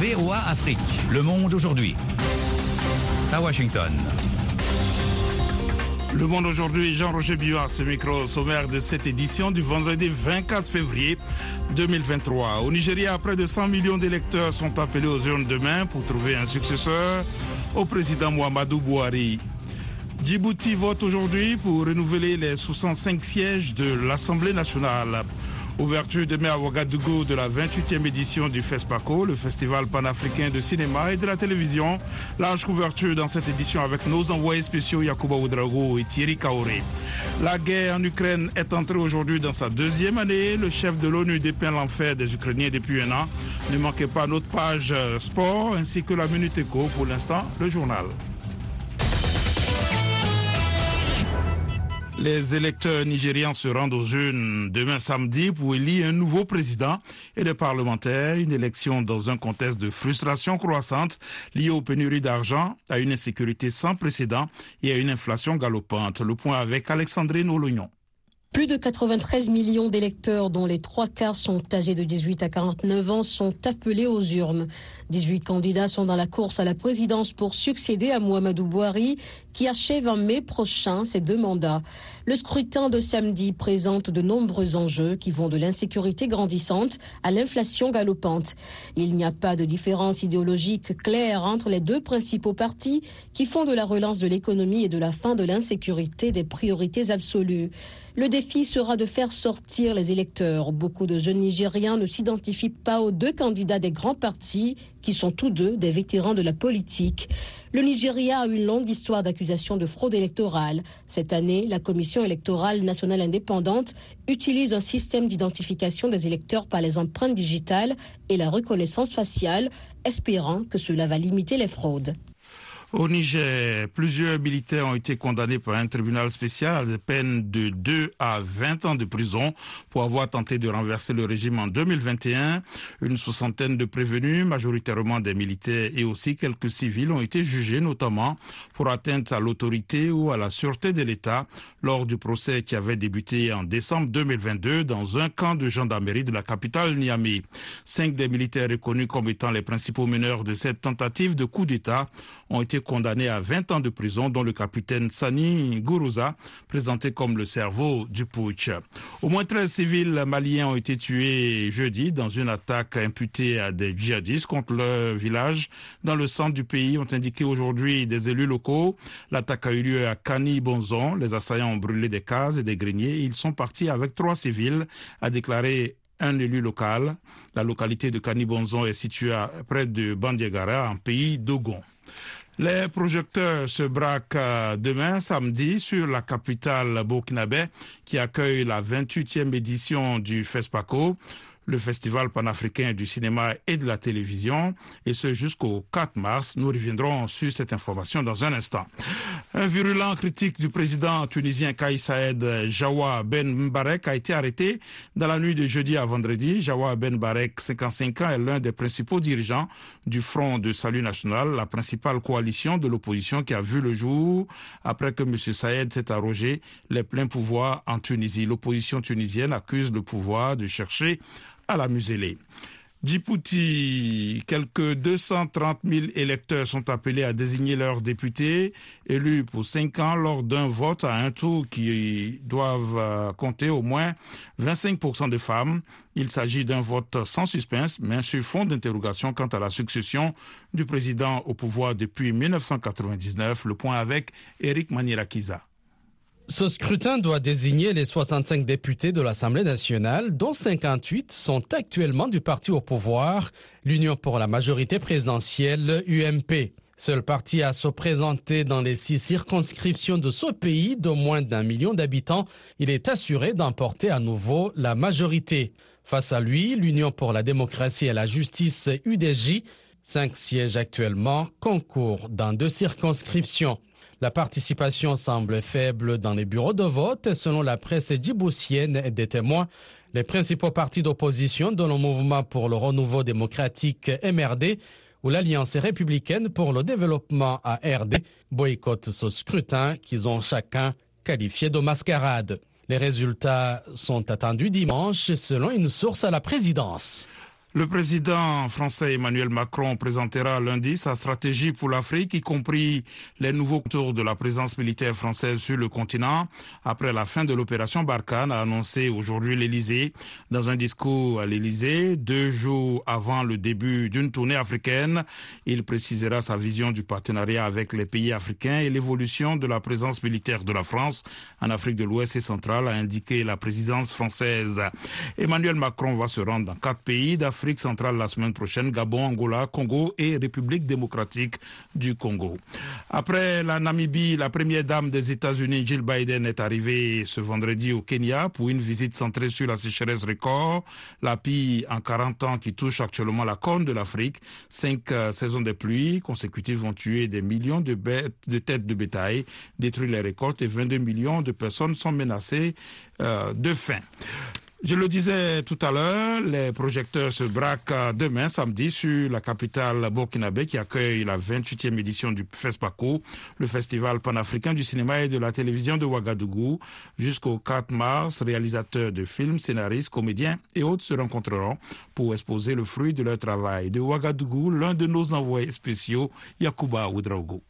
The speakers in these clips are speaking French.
VOA Afrique, le monde aujourd'hui. À Washington. Le monde aujourd'hui, Jean-Roger Billard, ce micro sommaire de cette édition du vendredi 24 février 2023. Au Nigeria, près de 100 millions d'électeurs sont appelés aux urnes demain pour trouver un successeur au président Muhammadu Buhari. Djibouti vote aujourd'hui pour renouveler les 65 sièges de l'Assemblée nationale. Ouverture demain à Ouagadougou de la 28e édition du FESPACO, le festival panafricain de cinéma et de la télévision. Large couverture dans cette édition avec nos envoyés spéciaux Yacouba Oudrago et Thierry Kaoré. La guerre en Ukraine est entrée aujourd'hui dans sa deuxième année. Le chef de l'ONU dépeint l'enfer des Ukrainiens depuis un an. Ne manquez pas notre page sport ainsi que la Minute Éco. Pour l'instant, le journal. Les électeurs nigérians se rendent aux urnes demain samedi pour élire un nouveau président et des parlementaires. Une élection dans un contexte de frustration croissante liée aux pénuries d'argent, à une insécurité sans précédent et à une inflation galopante. Le point avec Alexandrine Olognon. Plus de 93 millions d'électeurs, dont les trois quarts sont âgés de 18 à 49 ans, sont appelés aux urnes. 18 candidats sont dans la course à la présidence pour succéder à Mohamedou Bouhari, qui achève en mai prochain ses deux mandats. Le scrutin de samedi présente de nombreux enjeux qui vont de l'insécurité grandissante à l'inflation galopante. Il n'y a pas de différence idéologique claire entre les deux principaux partis qui font de la relance de l'économie et de la fin de l'insécurité des priorités absolues. Le défi sera de faire sortir les électeurs. Beaucoup de jeunes Nigériens ne s'identifient pas aux deux candidats des grands partis qui sont tous deux des vétérans de la politique. Le Nigeria a une longue histoire d'accusations de fraude électorale. Cette année, la Commission électorale nationale indépendante utilise un système d'identification des électeurs par les empreintes digitales et la reconnaissance faciale, espérant que cela va limiter les fraudes. Au Niger, plusieurs militaires ont été condamnés par un tribunal spécial à des peines de 2 à 20 ans de prison pour avoir tenté de renverser le régime en 2021. Une soixantaine de prévenus, majoritairement des militaires et aussi quelques civils, ont été jugés notamment pour atteinte à l'autorité ou à la sûreté de l'État lors du procès qui avait débuté en décembre 2022 dans un camp de gendarmerie de la capitale Niamey. Cinq des militaires reconnus comme étant les principaux meneurs de cette tentative de coup d'État ont été condamné à 20 ans de prison, dont le capitaine Sani Gourouza, présenté comme le cerveau du putsch. Au moins 13 civils maliens ont été tués jeudi dans une attaque imputée à des djihadistes contre leur village dans le centre du pays, ont indiqué aujourd'hui des élus locaux. L'attaque a eu lieu à Kani Bonzon. Les assaillants ont brûlé des cases et des greniers. Ils sont partis avec trois civils, a déclaré un élu local. La localité de Bonzon est située près de Bandiagara, en pays d'Ogon. Les projecteurs se braquent demain samedi sur la capitale burkinabé qui accueille la 28e édition du FESPACO le Festival panafricain du cinéma et de la télévision, et ce jusqu'au 4 mars. Nous reviendrons sur cette information dans un instant. Un virulent critique du président tunisien Kais Saed Jawa Ben Mbarek a été arrêté dans la nuit de jeudi à vendredi. Jawa Ben Mbarek, 55 ans, est l'un des principaux dirigeants du Front de Salut National, la principale coalition de l'opposition qui a vu le jour après que M. Saed s'est arrogé les pleins pouvoirs en Tunisie. L'opposition tunisienne accuse le pouvoir de chercher à la muselée. Djibouti, quelques 230 000 électeurs sont appelés à désigner leurs députés élus pour cinq ans lors d'un vote à un tour qui doivent euh, compter au moins 25% de femmes. Il s'agit d'un vote sans suspense, mais sur fond d'interrogation quant à la succession du président au pouvoir depuis 1999. Le point avec Eric Manirakiza. Ce scrutin doit désigner les 65 députés de l'Assemblée nationale, dont 58 sont actuellement du parti au pouvoir, l'Union pour la majorité présidentielle, UMP. Seul parti à se présenter dans les six circonscriptions de ce pays de moins d'un million d'habitants, il est assuré d'emporter à nouveau la majorité. Face à lui, l'Union pour la démocratie et la justice UDJ, cinq sièges actuellement, concourent dans deux circonscriptions. La participation semble faible dans les bureaux de vote. Selon la presse djiboutienne et des témoins, les principaux partis d'opposition, dont le Mouvement pour le renouveau démocratique MRD ou l'Alliance républicaine pour le développement ARD, boycottent ce scrutin qu'ils ont chacun qualifié de mascarade. Les résultats sont attendus dimanche selon une source à la présidence. Le président français Emmanuel Macron présentera lundi sa stratégie pour l'Afrique, y compris les nouveaux tours de la présence militaire française sur le continent. Après la fin de l'opération Barkhane, a annoncé aujourd'hui l'Elysée dans un discours à l'Elysée, deux jours avant le début d'une tournée africaine. Il précisera sa vision du partenariat avec les pays africains et l'évolution de la présence militaire de la France en Afrique de l'Ouest et centrale, a indiqué la présidence française. Emmanuel Macron va se rendre dans quatre pays d'Afrique centrale la semaine prochaine, Gabon, Angola, Congo et République démocratique du Congo. Après la Namibie, la première dame des États-Unis, Jill Biden, est arrivée ce vendredi au Kenya pour une visite centrée sur la sécheresse record, la pire en 40 ans qui touche actuellement la corne de l'Afrique. Cinq euh, saisons de pluie consécutives vont tuer des millions de, bêtes, de têtes de bétail, détruire les récoltes et 22 millions de personnes sont menacées euh, de faim. Je le disais tout à l'heure, les projecteurs se braquent demain, samedi, sur la capitale burkinabé qui accueille la 28e édition du FESPACO, le festival panafricain du cinéma et de la télévision de Ouagadougou. Jusqu'au 4 mars, réalisateurs de films, scénaristes, comédiens et autres se rencontreront pour exposer le fruit de leur travail. De Ouagadougou, l'un de nos envoyés spéciaux, Yakuba Oudraogo.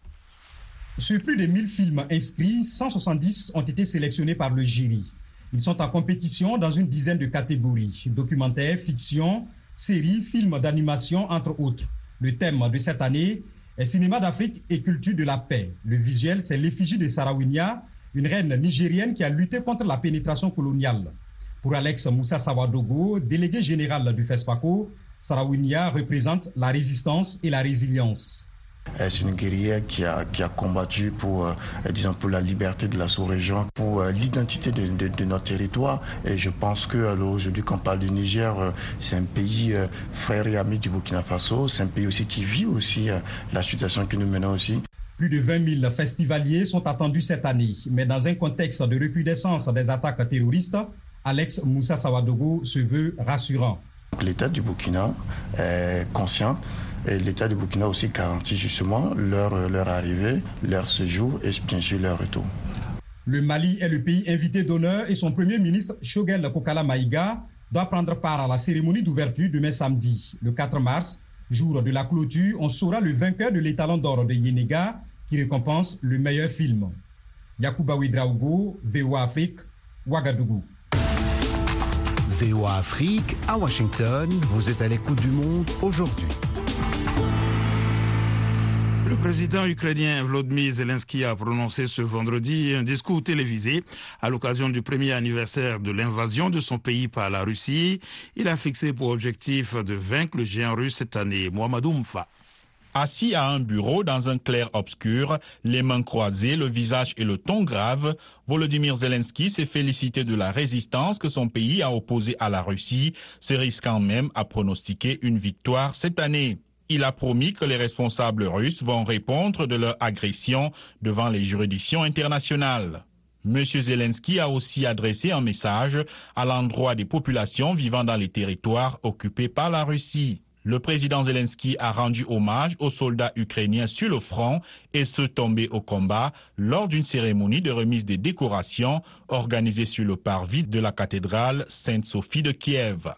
Sur plus de 1000 films inscrits, 170 ont été sélectionnés par le jury. Ils sont en compétition dans une dizaine de catégories, documentaires, fiction, séries, films d'animation, entre autres. Le thème de cette année est Cinéma d'Afrique et culture de la paix. Le visuel, c'est l'effigie de Sarawinia, une reine nigérienne qui a lutté contre la pénétration coloniale. Pour Alex Moussa Sawadogo, délégué général du FESPACO, Sarawinia représente la résistance et la résilience. Euh, c'est une guerrière qui a, qui a combattu pour, euh, disons, pour la liberté de la sous-région, pour euh, l'identité de, de, notre territoire. Et je pense que aujourd'hui, quand on parle du Niger, c'est un pays frère et ami du Burkina Faso. C'est un pays aussi qui vit aussi la situation que nous menons aussi. Plus de 20 000 festivaliers sont attendus cette année, mais dans un contexte de recrudescence des attaques terroristes, Alex Moussa Sawadogo se veut rassurant. L'État du Burkina est conscient l'État du Burkina aussi garantit justement leur, leur arrivée, leur séjour et bien sûr leur retour. Le Mali est le pays invité d'honneur et son premier ministre, Shogel Kokala Maïga, doit prendre part à la cérémonie d'ouverture demain samedi. Le 4 mars, jour de la clôture, on saura le vainqueur de l'étalon d'or de Yenega qui récompense le meilleur film. Yakuba Widraogo, VOA Afrique, Ouagadougou. VOA Afrique, à Washington, vous êtes à l'écoute du monde aujourd'hui. Le président ukrainien Volodymyr Zelensky a prononcé ce vendredi un discours télévisé à l'occasion du premier anniversaire de l'invasion de son pays par la Russie. Il a fixé pour objectif de vaincre le géant russe cette année, Mohamed Oumfa. Assis à un bureau dans un clair obscur, les mains croisées, le visage et le ton grave, Volodymyr Zelensky s'est félicité de la résistance que son pays a opposée à la Russie, se risquant même à pronostiquer une victoire cette année. Il a promis que les responsables russes vont répondre de leur agression devant les juridictions internationales. M. Zelensky a aussi adressé un message à l'endroit des populations vivant dans les territoires occupés par la Russie. Le président Zelensky a rendu hommage aux soldats ukrainiens sur le front et ceux tombés au combat lors d'une cérémonie de remise des décorations organisée sur le parvis de la cathédrale Sainte-Sophie de Kiev.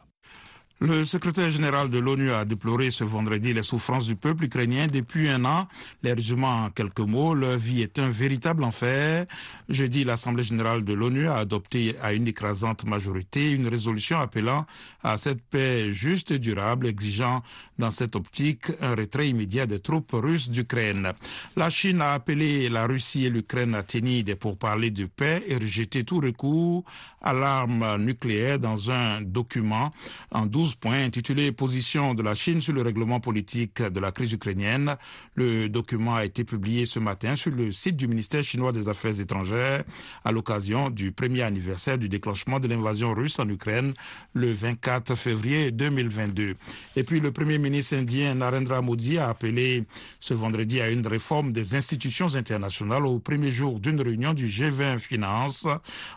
Le secrétaire général de l'ONU a déploré ce vendredi les souffrances du peuple ukrainien depuis un an. Les résumant en quelques mots, leur vie est un véritable enfer. Jeudi, l'Assemblée générale de l'ONU a adopté à une écrasante majorité une résolution appelant à cette paix juste et durable, exigeant dans cette optique un retrait immédiat des troupes russes d'Ukraine. La Chine a appelé la Russie et l'Ukraine à tenir des pourparlers de paix et rejeter tout recours à l'arme nucléaire dans un document en 12 points intitulé Position de la Chine sur le règlement politique de la crise ukrainienne. Le document a été publié ce matin sur le site du ministère chinois des Affaires étrangères à l'occasion du premier anniversaire du déclenchement de l'invasion russe en Ukraine le 24 février 2022. Et puis le premier ministre indien Narendra Modi a appelé ce vendredi à une réforme des institutions internationales au premier jour d'une réunion du G20 Finance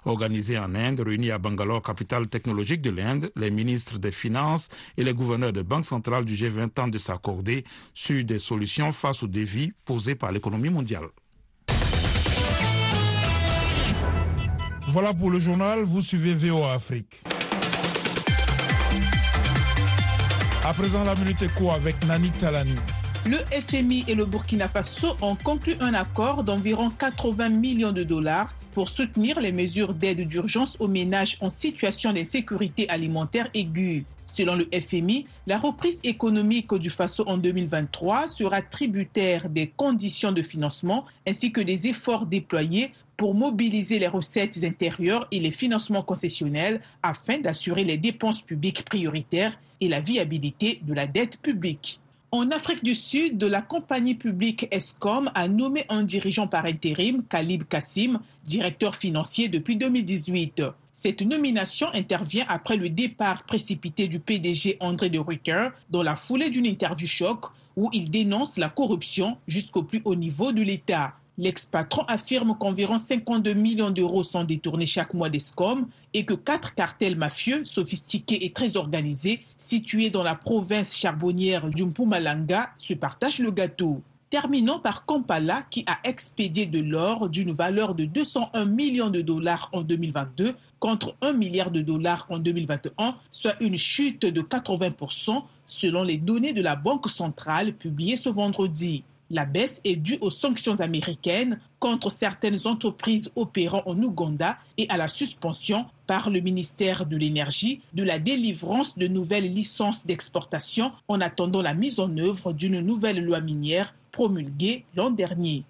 organisée en Inde, réunie à Bangalore, capitale technologique de l'Inde. Les ministres des Finances et les gouverneurs de banque centrale du G20 tentent de s'accorder sur des solutions face aux défis posés par l'économie mondiale. Voilà pour le journal, vous suivez VOA Afrique. À présent, la minute éco avec Nani Talani. Le FMI et le Burkina Faso ont conclu un accord d'environ 80 millions de dollars pour soutenir les mesures d'aide d'urgence aux ménages en situation d'insécurité alimentaire aiguë. Selon le FMI, la reprise économique du Faso en 2023 sera tributaire des conditions de financement ainsi que des efforts déployés pour mobiliser les recettes intérieures et les financements concessionnels afin d'assurer les dépenses publiques prioritaires et la viabilité de la dette publique. En Afrique du Sud, la compagnie publique ESCOM a nommé un dirigeant par intérim, Khalib Kassim, directeur financier depuis 2018. Cette nomination intervient après le départ précipité du PDG André de Ruyter dans la foulée d'une interview choc où il dénonce la corruption jusqu'au plus haut niveau de l'État. L'ex-patron affirme qu'environ 52 millions d'euros sont détournés chaque mois d'ESCOM et que quatre cartels mafieux, sophistiqués et très organisés, situés dans la province charbonnière du Mpumalanga, se partagent le gâteau. Terminons par Kampala qui a expédié de l'or d'une valeur de 201 millions de dollars en 2022 contre 1 milliard de dollars en 2021, soit une chute de 80% selon les données de la Banque centrale publiées ce vendredi. La baisse est due aux sanctions américaines contre certaines entreprises opérant en Ouganda et à la suspension par le ministère de l'Énergie de la délivrance de nouvelles licences d'exportation en attendant la mise en œuvre d'une nouvelle loi minière promulguée l'an dernier.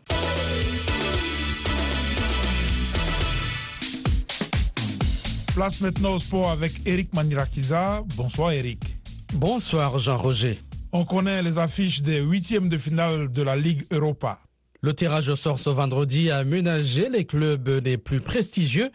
Place maintenant au sport avec Eric Manirakiza. Bonsoir Eric. Bonsoir Jean-Roger. On connaît les affiches des huitièmes de finale de la Ligue Europa. Le tirage au sort ce vendredi a ménagé les clubs les plus prestigieux.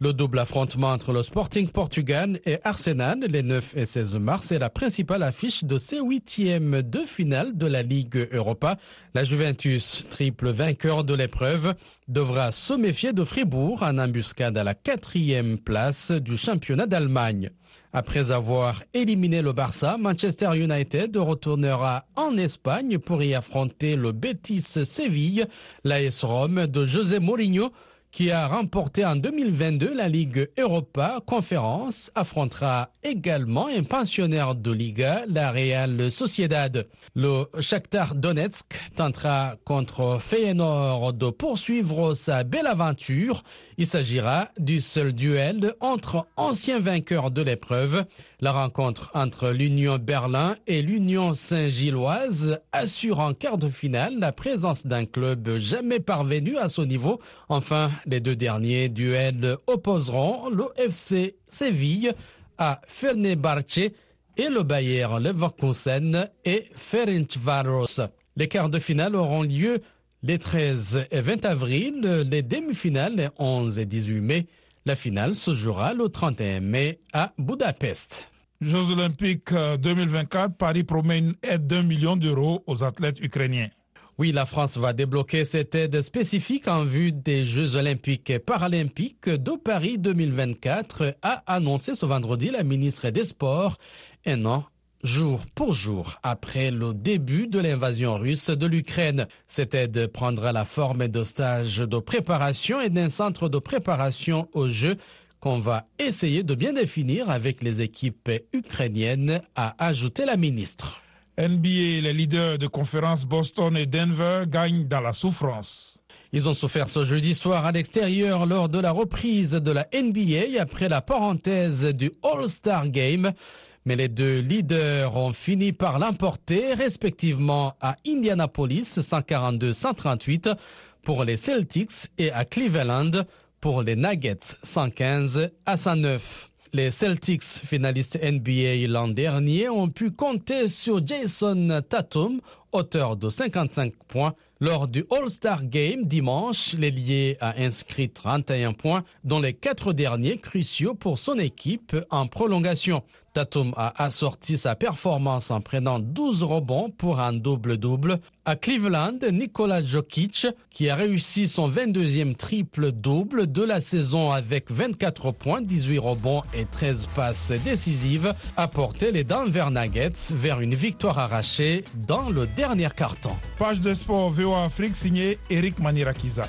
Le double affrontement entre le Sporting Portugal et Arsenal les 9 et 16 mars est la principale affiche de ces huitièmes de finale de la Ligue Europa. La Juventus, triple vainqueur de l'épreuve, devra se méfier de Fribourg en embuscade à la quatrième place du championnat d'Allemagne. Après avoir éliminé le Barça, Manchester United retournera en Espagne pour y affronter le Betis Séville, l'AS Rome de José Mourinho qui a remporté en 2022 la Ligue Europa Conférence, affrontera également un pensionnaire de Liga, la Real Sociedad. Le Shakhtar Donetsk tentera contre Feyenoord de poursuivre sa belle aventure. Il s'agira du seul duel entre anciens vainqueurs de l'épreuve. La rencontre entre l'Union Berlin et l'Union Saint-Gilloise assure en quart de finale la présence d'un club jamais parvenu à ce niveau. Enfin, les deux derniers duels opposeront le FC Séville à Fenerbahce et le Bayer Leverkusen et Ferencvaros. Les quarts de finale auront lieu les 13 et 20 avril, les demi-finales les 11 et 18 mai. La finale se jouera le 31 mai à Budapest. Jeux olympiques 2024, Paris promet une aide d'un million d'euros aux athlètes ukrainiens. Oui, la France va débloquer cette aide spécifique en vue des Jeux olympiques et paralympiques de Paris 2024, a annoncé ce vendredi la ministre des Sports, un an jour pour jour après le début de l'invasion russe de l'Ukraine. Cette aide prendra la forme de stages de préparation et d'un centre de préparation aux Jeux qu'on va essayer de bien définir avec les équipes ukrainiennes, a ajouté la ministre. NBA, les leaders de conférence Boston et Denver gagnent dans la souffrance. Ils ont souffert ce jeudi soir à l'extérieur lors de la reprise de la NBA après la parenthèse du All-Star Game. Mais les deux leaders ont fini par l'emporter respectivement à Indianapolis 142-138 pour les Celtics et à Cleveland pour les Nuggets 115 à 109. Les Celtics, finalistes NBA l'an dernier, ont pu compter sur Jason Tatum, auteur de 55 points. Lors du All-Star Game dimanche, l'ailier a inscrit 31 points, dont les quatre derniers cruciaux pour son équipe en prolongation. Tatum a assorti sa performance en prenant 12 rebonds pour un double-double. À Cleveland, Nikola Jokic, qui a réussi son 22e triple-double de la saison avec 24 points, 18 rebonds et 13 passes décisives, a porté les Denver Nuggets vers une victoire arrachée dans le dernier carton. Page de sport VOA Afrique signée Eric Manirakiza.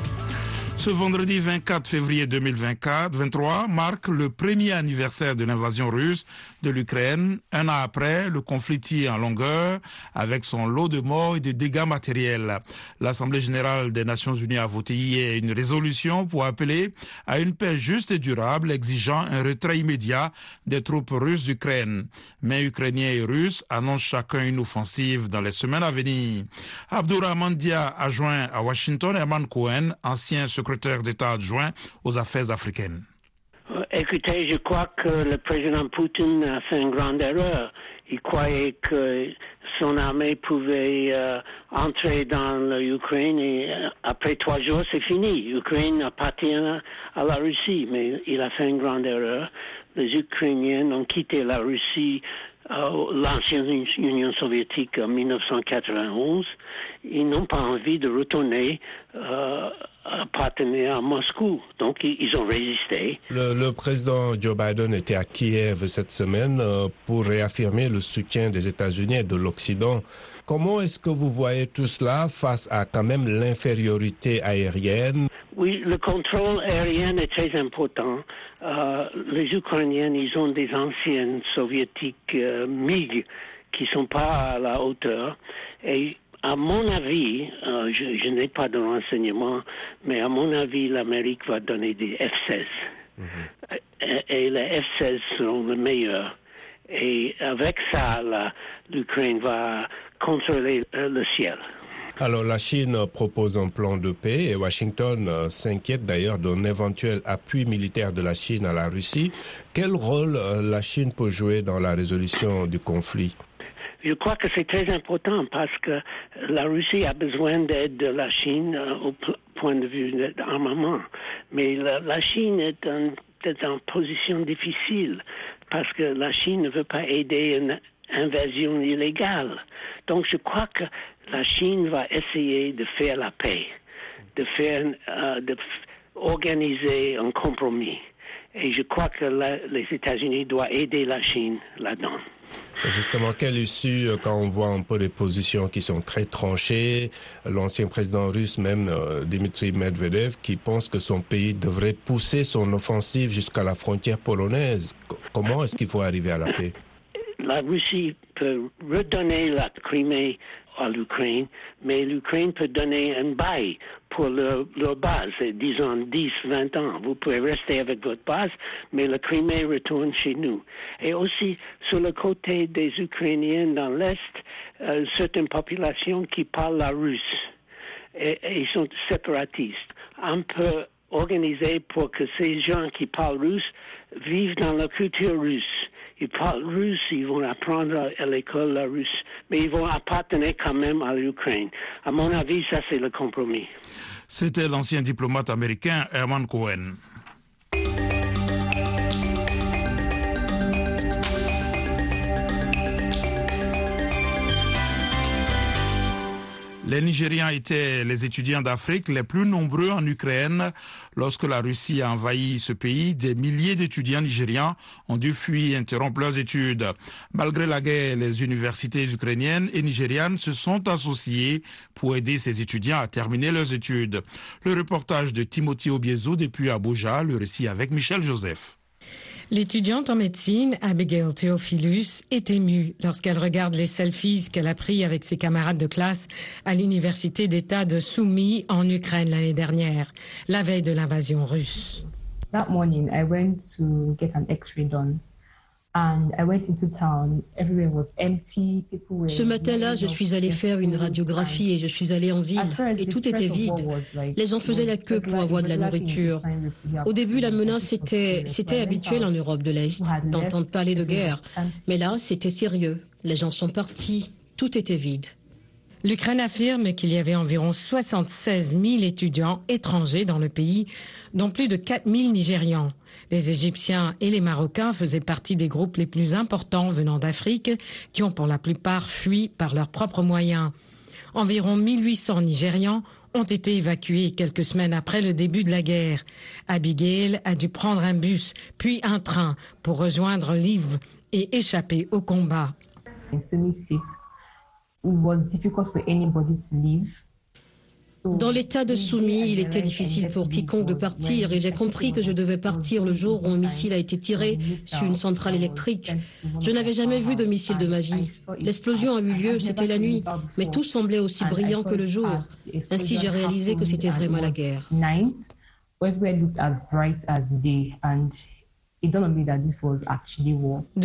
Ce vendredi 24 février 2024, 23 marque le premier anniversaire de l'invasion russe de l'Ukraine. Un an après, le conflit tire en longueur avec son lot de morts et de dégâts matériels. L'Assemblée générale des Nations unies a voté hier une résolution pour appeler à une paix juste et durable exigeant un retrait immédiat des troupes russes d'Ukraine. Mais Ukrainiens et Russes annoncent chacun une offensive dans les semaines à venir. Abdurrahman Dia a joint à Washington Herman Cohen, ancien secrétaire d'État adjoint aux affaires africaines. Écoutez, je crois que le président Poutine a fait une grande erreur. Il croyait que son armée pouvait euh, entrer dans l'Ukraine et euh, après trois jours, c'est fini. L'Ukraine appartient à la Russie, mais il a fait une grande erreur. Les Ukrainiens ont quitté la Russie l'ancienne Union soviétique en 1991, ils n'ont pas envie de retourner euh, appartenir à Moscou. Donc, ils ont résisté. Le, président Joe Biden était à Kiev cette semaine euh, pour réaffirmer le soutien des États-Unis et de l'Occident. Comment est-ce que vous voyez tout cela face à quand même l'infériorité aérienne? Oui, le contrôle aérien est très important. Euh, les Ukrainiens, ils ont des anciennes soviétiques euh, MiG qui sont pas à la hauteur. Et à mon avis, euh, je, n'ai pas de renseignements, mais à mon avis, l'Amérique va donner des F-16. Mhm. et, les F-16 seront les meilleurs. Et avec ça, l'Ukraine va contrôler le ciel. Alors la Chine propose un plan de paix et Washington euh, s'inquiète d'ailleurs d'un éventuel appui militaire de la Chine à la Russie. Quel rôle euh, la Chine peut jouer dans la résolution du conflit? Je crois que c'est très important parce que la Russie a besoin d'aide de la Chine euh, au point de vue d'armement. Mais la, Chine est en, est en position difficile parce que la Chine ne veut pas aider une invasion illégale. Donc je crois que la Chine va essayer de faire la paix, de faire, euh, un compromis. Et je crois que les États-Unis doivent aider la Chine là-dedans. Justement, quelle issue euh, quand on voit un peu les positions qui sont très tranchées L'ancien président russe, même euh, Dmitry Medvedev, qui pense que son pays devrait pousser son offensive jusqu'à la frontière polonaise. Comment est-ce qu'il faut arriver à la paix? La Russie peut redonner la Crimée à l'Ukraine, mais l'Ukraine peut donner un bail pour leur, base, disons 10, 20 ans. Vous pouvez rester avec votre base, mais le Crimée retourne chez nous. Et aussi, sur le côté des Ukrainiens dans l'Est, euh, certaines populations qui parlent la russe. Ils sont séparatistes. On peut organiser pour que ces gens qui parlent russe vivent dans la culture russe ils parlent russe, ils vont apprendre à l'école la russe, mais ils vont appartenir quand même à l'Ukraine. À mon avis, ça c'est le compromis. C'était l'ancien diplomate américain Herman Cohen. Les Nigériens étaient les étudiants d'Afrique les plus nombreux en Ukraine. Lorsque la Russie a envahi ce pays, des milliers d'étudiants nigérians ont dû fuir et interrompre leurs études. Malgré la guerre, les universités ukrainiennes et nigérianes se sont associées pour aider ces étudiants à terminer leurs études. Le reportage de Timothy Obiezo depuis Abuja, le récit avec Michel Joseph. L'étudiante en médecine, Abigail Theophilus, est émue lorsqu'elle regarde les selfies qu'elle a pris avec ses camarades de classe à l'université d'État de Soumy en Ukraine l'année dernière, la veille de l'invasion russe. That morning, I went to get an X-ray done. Ce matin-là, je suis allée faire une radiographie et je suis allée en ville et tout était vide. Les gens faisaient la queue pour avoir de la nourriture. Au début, la menace était, c'était habituel en Europe de l'Est d'entendre parler de guerre. Mais là, c'était sérieux. Les gens sont partis. Tout était vide. L'Ukraine affirme qu'il y avait environ 76 000 étudiants étrangers dans le pays, dont plus de 4 000 Nigérians. Les Égyptiens et les Marocains faisaient partie des groupes les plus importants venant d'Afrique, qui ont pour la plupart fui par leurs propres moyens. Environ 1800 Nigérians ont été évacués quelques semaines après le début de la guerre. Abigail a dû prendre un bus, puis un train pour rejoindre Liv et échapper au combat. Dans l'état de soumis, il était difficile pour quiconque de partir et j'ai compris que je devais partir le jour où un missile a été tiré sur une centrale électrique. Je n'avais jamais vu de missile de ma vie. L'explosion a eu lieu, c'était la nuit, mais tout semblait aussi brillant que le jour. Ainsi, j'ai réalisé que c'était vraiment la guerre. De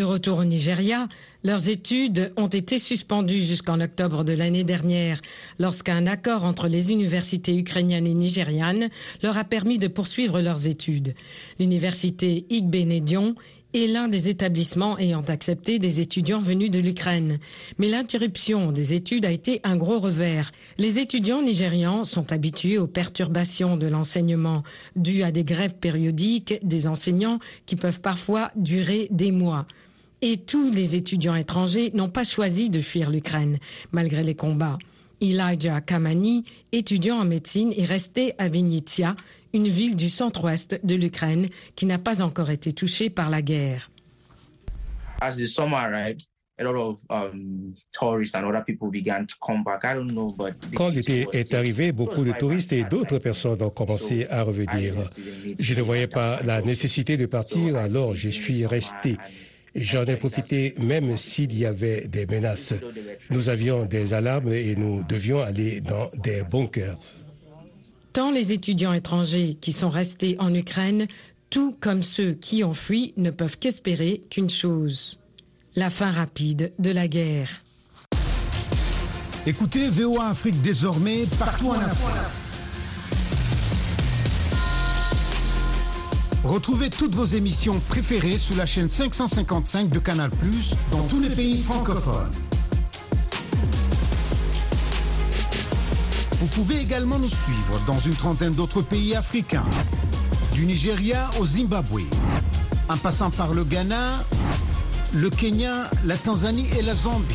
retour au Nigeria, leurs études ont été suspendues jusqu'en octobre de l'année dernière, lorsqu'un accord entre les universités ukrainiennes et nigérianes leur a permis de poursuivre leurs études. L'université Igbenedion est l'un des établissements ayant accepté des étudiants venus de l'Ukraine. Mais l'interruption des études a été un gros revers. Les étudiants nigérians sont habitués aux perturbations de l'enseignement dues à des grèves périodiques des enseignants qui peuvent parfois durer des mois. Et tous les étudiants étrangers n'ont pas choisi de fuir l'Ukraine, malgré les combats. Elijah Kamani, étudiant en médecine, est resté à Vinnytsia, une ville du centre-ouest de l'Ukraine qui n'a pas encore été touchée par la guerre. Quand l'été est arrivé, beaucoup de touristes et d'autres personnes ont commencé à revenir. Je ne voyais pas la nécessité de partir, alors je suis resté. J'en ai profité même s'il y avait des menaces. Nous avions des alarmes et nous devions aller dans des bunkers. Tant les étudiants étrangers qui sont restés en Ukraine, tout comme ceux qui ont fui, ne peuvent qu'espérer qu'une chose, la fin rapide de la guerre. Écoutez VOA Afrique désormais partout en Afrique. Retrouvez toutes vos émissions préférées sur la chaîne 555 de Canal ⁇ dans tous les pays francophones. Vous pouvez également nous suivre dans une trentaine d'autres pays africains, du Nigeria au Zimbabwe, en passant par le Ghana, le Kenya, la Tanzanie et la Zambie.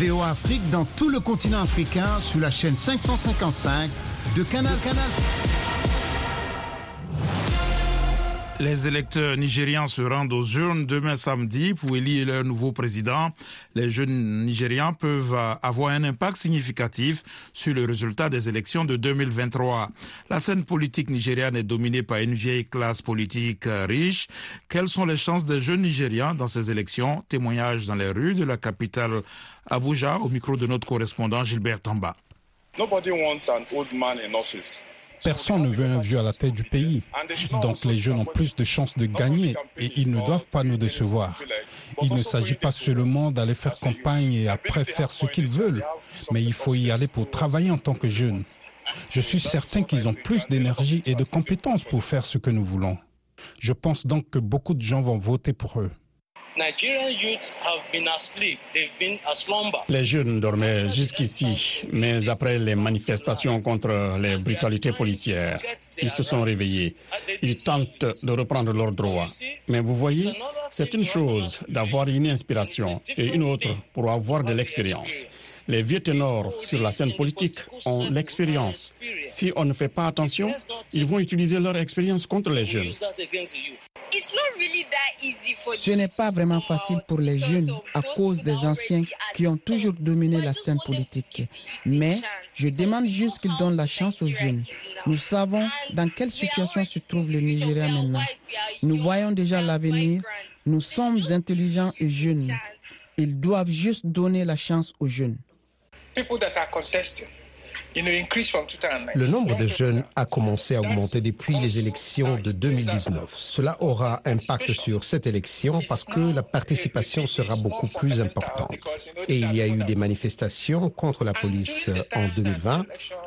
VOA Afrique dans tout le continent africain sur la chaîne 555 de Canal Canal. Les électeurs nigérians se rendent aux urnes demain samedi pour élire leur nouveau président. Les jeunes Nigérians peuvent avoir un impact significatif sur le résultat des élections de 2023. La scène politique nigériane est dominée par une vieille classe politique riche. Quelles sont les chances des jeunes Nigérians dans ces élections? Témoignage dans les rues de la capitale Abuja au micro de notre correspondant Gilbert Tamba. Nobody wants an old man in office. Personne ne veut un vieux à la tête du pays. Donc les jeunes ont plus de chances de gagner et ils ne doivent pas nous décevoir. Il ne s'agit pas seulement d'aller faire campagne et après faire ce qu'ils veulent, mais il faut y aller pour travailler en tant que jeunes. Je suis certain qu'ils ont plus d'énergie et de compétences pour faire ce que nous voulons. Je pense donc que beaucoup de gens vont voter pour eux. Les jeunes dormaient jusqu'ici, mais après les manifestations contre les brutalités policières, ils se sont réveillés. Ils tentent de reprendre leurs droits. Mais vous voyez, c'est une chose d'avoir une inspiration et une autre pour avoir de l'expérience. Les vieux ténors sur la scène politique ont l'expérience. Si on ne fait pas attention, ils vont utiliser leur expérience contre les jeunes. Ce n'est pas vraiment facile pour les jeunes à cause des anciens qui ont toujours dominé la scène politique. Mais je demande juste qu'ils donnent la chance aux jeunes. Nous savons dans quelle situation se trouve le Nigeria maintenant. Nous voyons déjà l'avenir. Nous sommes intelligents et jeunes. Ils doivent juste donner la chance aux jeunes. Le nombre de jeunes a commencé à augmenter depuis les élections de 2019. Cela aura impact sur cette élection parce que la participation sera beaucoup plus importante. Et il y a eu des manifestations contre la police en 2020.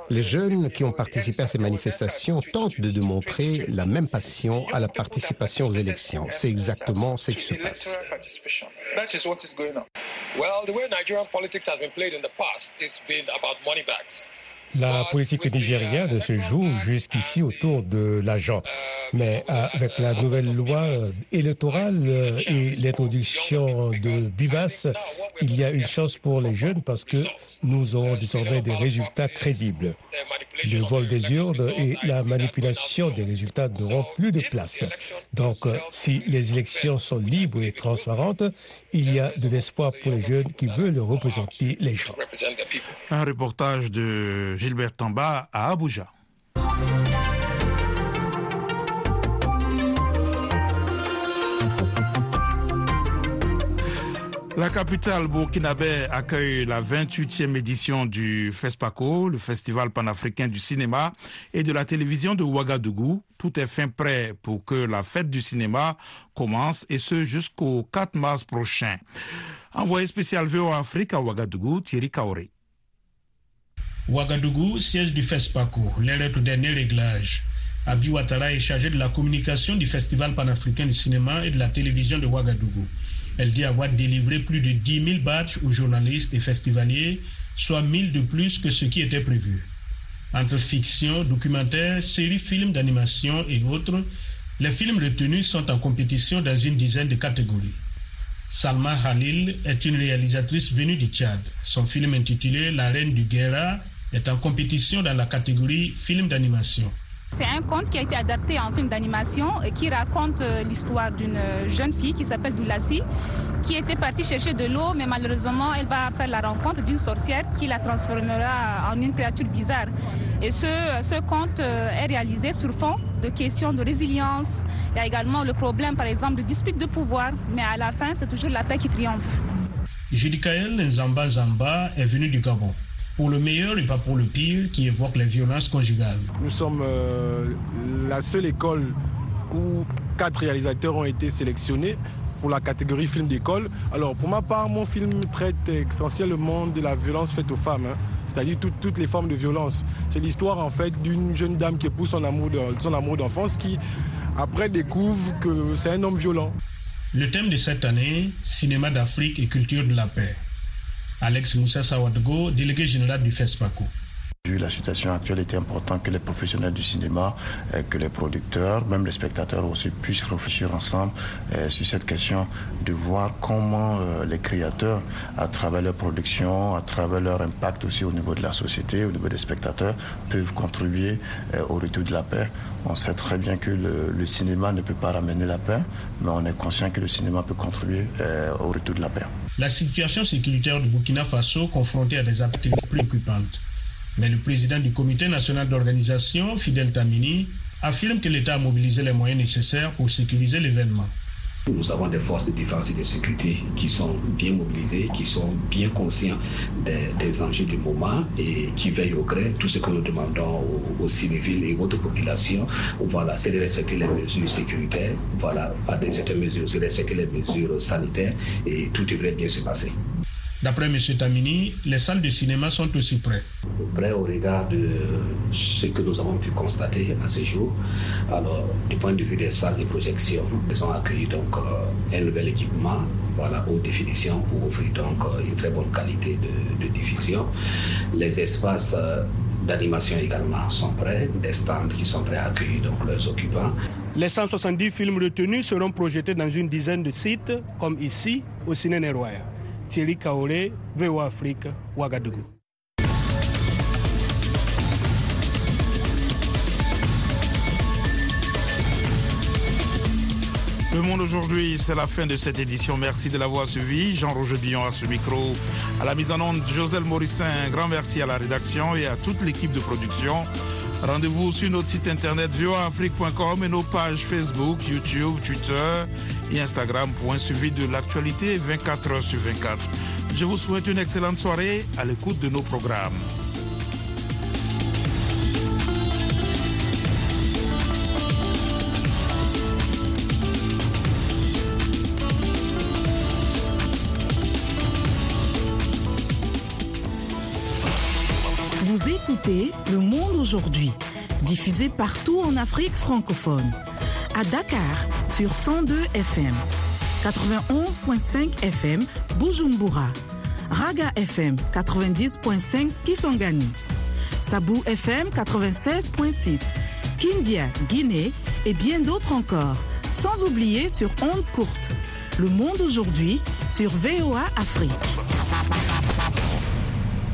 Les jeunes qui ont participé à ces manifestations tentent de démontrer la même passion à la participation aux élections. C'est exactement ce qui se passe. La politique nigériane se joue jusqu'ici autour de l'argent. Mais avec la nouvelle loi électorale et l'introduction de Bivas, il y a une chance pour les jeunes parce que nous aurons désormais des résultats crédibles. Le vol des urnes et la manipulation des résultats n'auront plus de place. Donc, si les élections sont libres et transparentes, il y a de l'espoir pour les jeunes qui veulent représenter les gens. Un reportage de Gilbert Tamba à Abuja. La capitale burkinabé accueille la 28e édition du FESPACO, le Festival panafricain du cinéma et de la télévision de Ouagadougou. Tout est fin prêt pour que la fête du cinéma commence et ce jusqu'au 4 mars prochain. Envoyé spécial VO Afrique à Ouagadougou, Thierry Kaoré. Ouagadougou, siège du FESPACO, l'heure au dernier réglage. Abi Ouattara est chargé de la communication du Festival panafricain du cinéma et de la télévision de Ouagadougou. Elle dit avoir délivré plus de 10 000 badges aux journalistes et festivaliers, soit 1000 de plus que ce qui était prévu. Entre fiction, documentaire, séries, films d'animation et autres, les films retenus sont en compétition dans une dizaine de catégories. Salma Halil est une réalisatrice venue du Tchad. Son film intitulé La Reine du Guerra est en compétition dans la catégorie film d'animation. C'est un conte qui a été adapté en film d'animation et qui raconte euh, l'histoire d'une euh, jeune fille qui s'appelle Doulassi, qui était partie chercher de l'eau, mais malheureusement, elle va faire la rencontre d'une sorcière qui la transformera en une créature bizarre. Et ce, ce conte euh, est réalisé sur fond de questions de résilience. Il y a également le problème, par exemple, de dispute de pouvoir, mais à la fin, c'est toujours la paix qui triomphe. Judikael Nzamba Zamba est venu du Gabon pour le meilleur et pas pour le pire, qui évoque les violences conjugales. Nous sommes euh, la seule école où quatre réalisateurs ont été sélectionnés pour la catégorie film d'école. Alors pour ma part, mon film traite essentiellement de la violence faite aux femmes, hein. c'est-à-dire toutes les formes de violence. C'est l'histoire en fait d'une jeune dame qui épouse son amour, son amour d'enfance qui après découvre que c'est un homme violent. Le thème de cette année, cinéma d'Afrique et culture de la paix. Alex Moussa Sawadgo, délégué général du FESPACO. La situation actuelle, était important que les professionnels du cinéma, euh, que les producteurs, même les spectateurs aussi puissent réfléchir ensemble euh, sur cette question de voir comment euh, les créateurs, à travers leur production, à travers leur impact aussi au niveau de la société, au niveau des spectateurs, peuvent contribuer au retour de la paix. On sait très bien que le, cinéma ne peut pas ramener la paix, mais on est conscient que le cinéma peut contribuer au retour de la paix. La situation sécuritaire du Burkina Faso confrontée à des activités préoccupantes. Mais le président du comité national d'organisation, Fidel Tamini, affirme que l'État a mobilisé les moyens nécessaires pour sécuriser l'événement. Nous avons des forces de défense et de sécurité qui sont bien mobilisées, qui sont bien conscients des, enjeux du moment et qui veillent au gré. Tout ce que nous demandons aux, civils et aux populations, voilà, c'est de respecter les mesures sécuritaires, voilà, à des certaines mesures, de respecter les mesures sanitaires et tout devrait bien se passer. D'après M. Tamini, les salles de cinéma sont aussi prêtes. Prêts au regard de ce que nous avons pu constater à ce jour. Alors, du point de vue des salles de projection, elles ont accueilli donc euh, un nouvel équipement, voilà, haute définition pour offrir donc euh, une très bonne qualité de, diffusion. Les espaces euh, d'animation également sont prêts, des stands qui sont prêts à accueillir donc leurs occupants. Les 170 films retenus seront projetés dans une dizaine de sites, comme ici, au Ciné Neroya. Thierry Kaoré, VOA Afrique, Ouagadougou. Le monde aujourd'hui, c'est la fin de cette édition. Merci de l'avoir suivi. Jean-Roger Billon à ce micro. À la mise en onde, Joselle Morissin. Un grand merci à la rédaction et à toute l'équipe de production. Rendez-vous sur notre site internet voaafrique.com et nos pages Facebook, YouTube, Twitter et Instagram pour un suivi de l'actualité 24 heures sur 24. Je vous souhaite une excellente soirée à l'écoute de nos programmes. Vous écoutez Le Monde aujourd'hui, diffusé partout en Afrique francophone. À Dakar sur 102 FM, 91.5 FM Bujumbura, Raga FM 90.5 Kisangani, Sabou FM 96.6, Kindia, Guinée et bien d'autres encore, sans oublier sur Onde Courte. Le monde aujourd'hui sur VOA Afrique.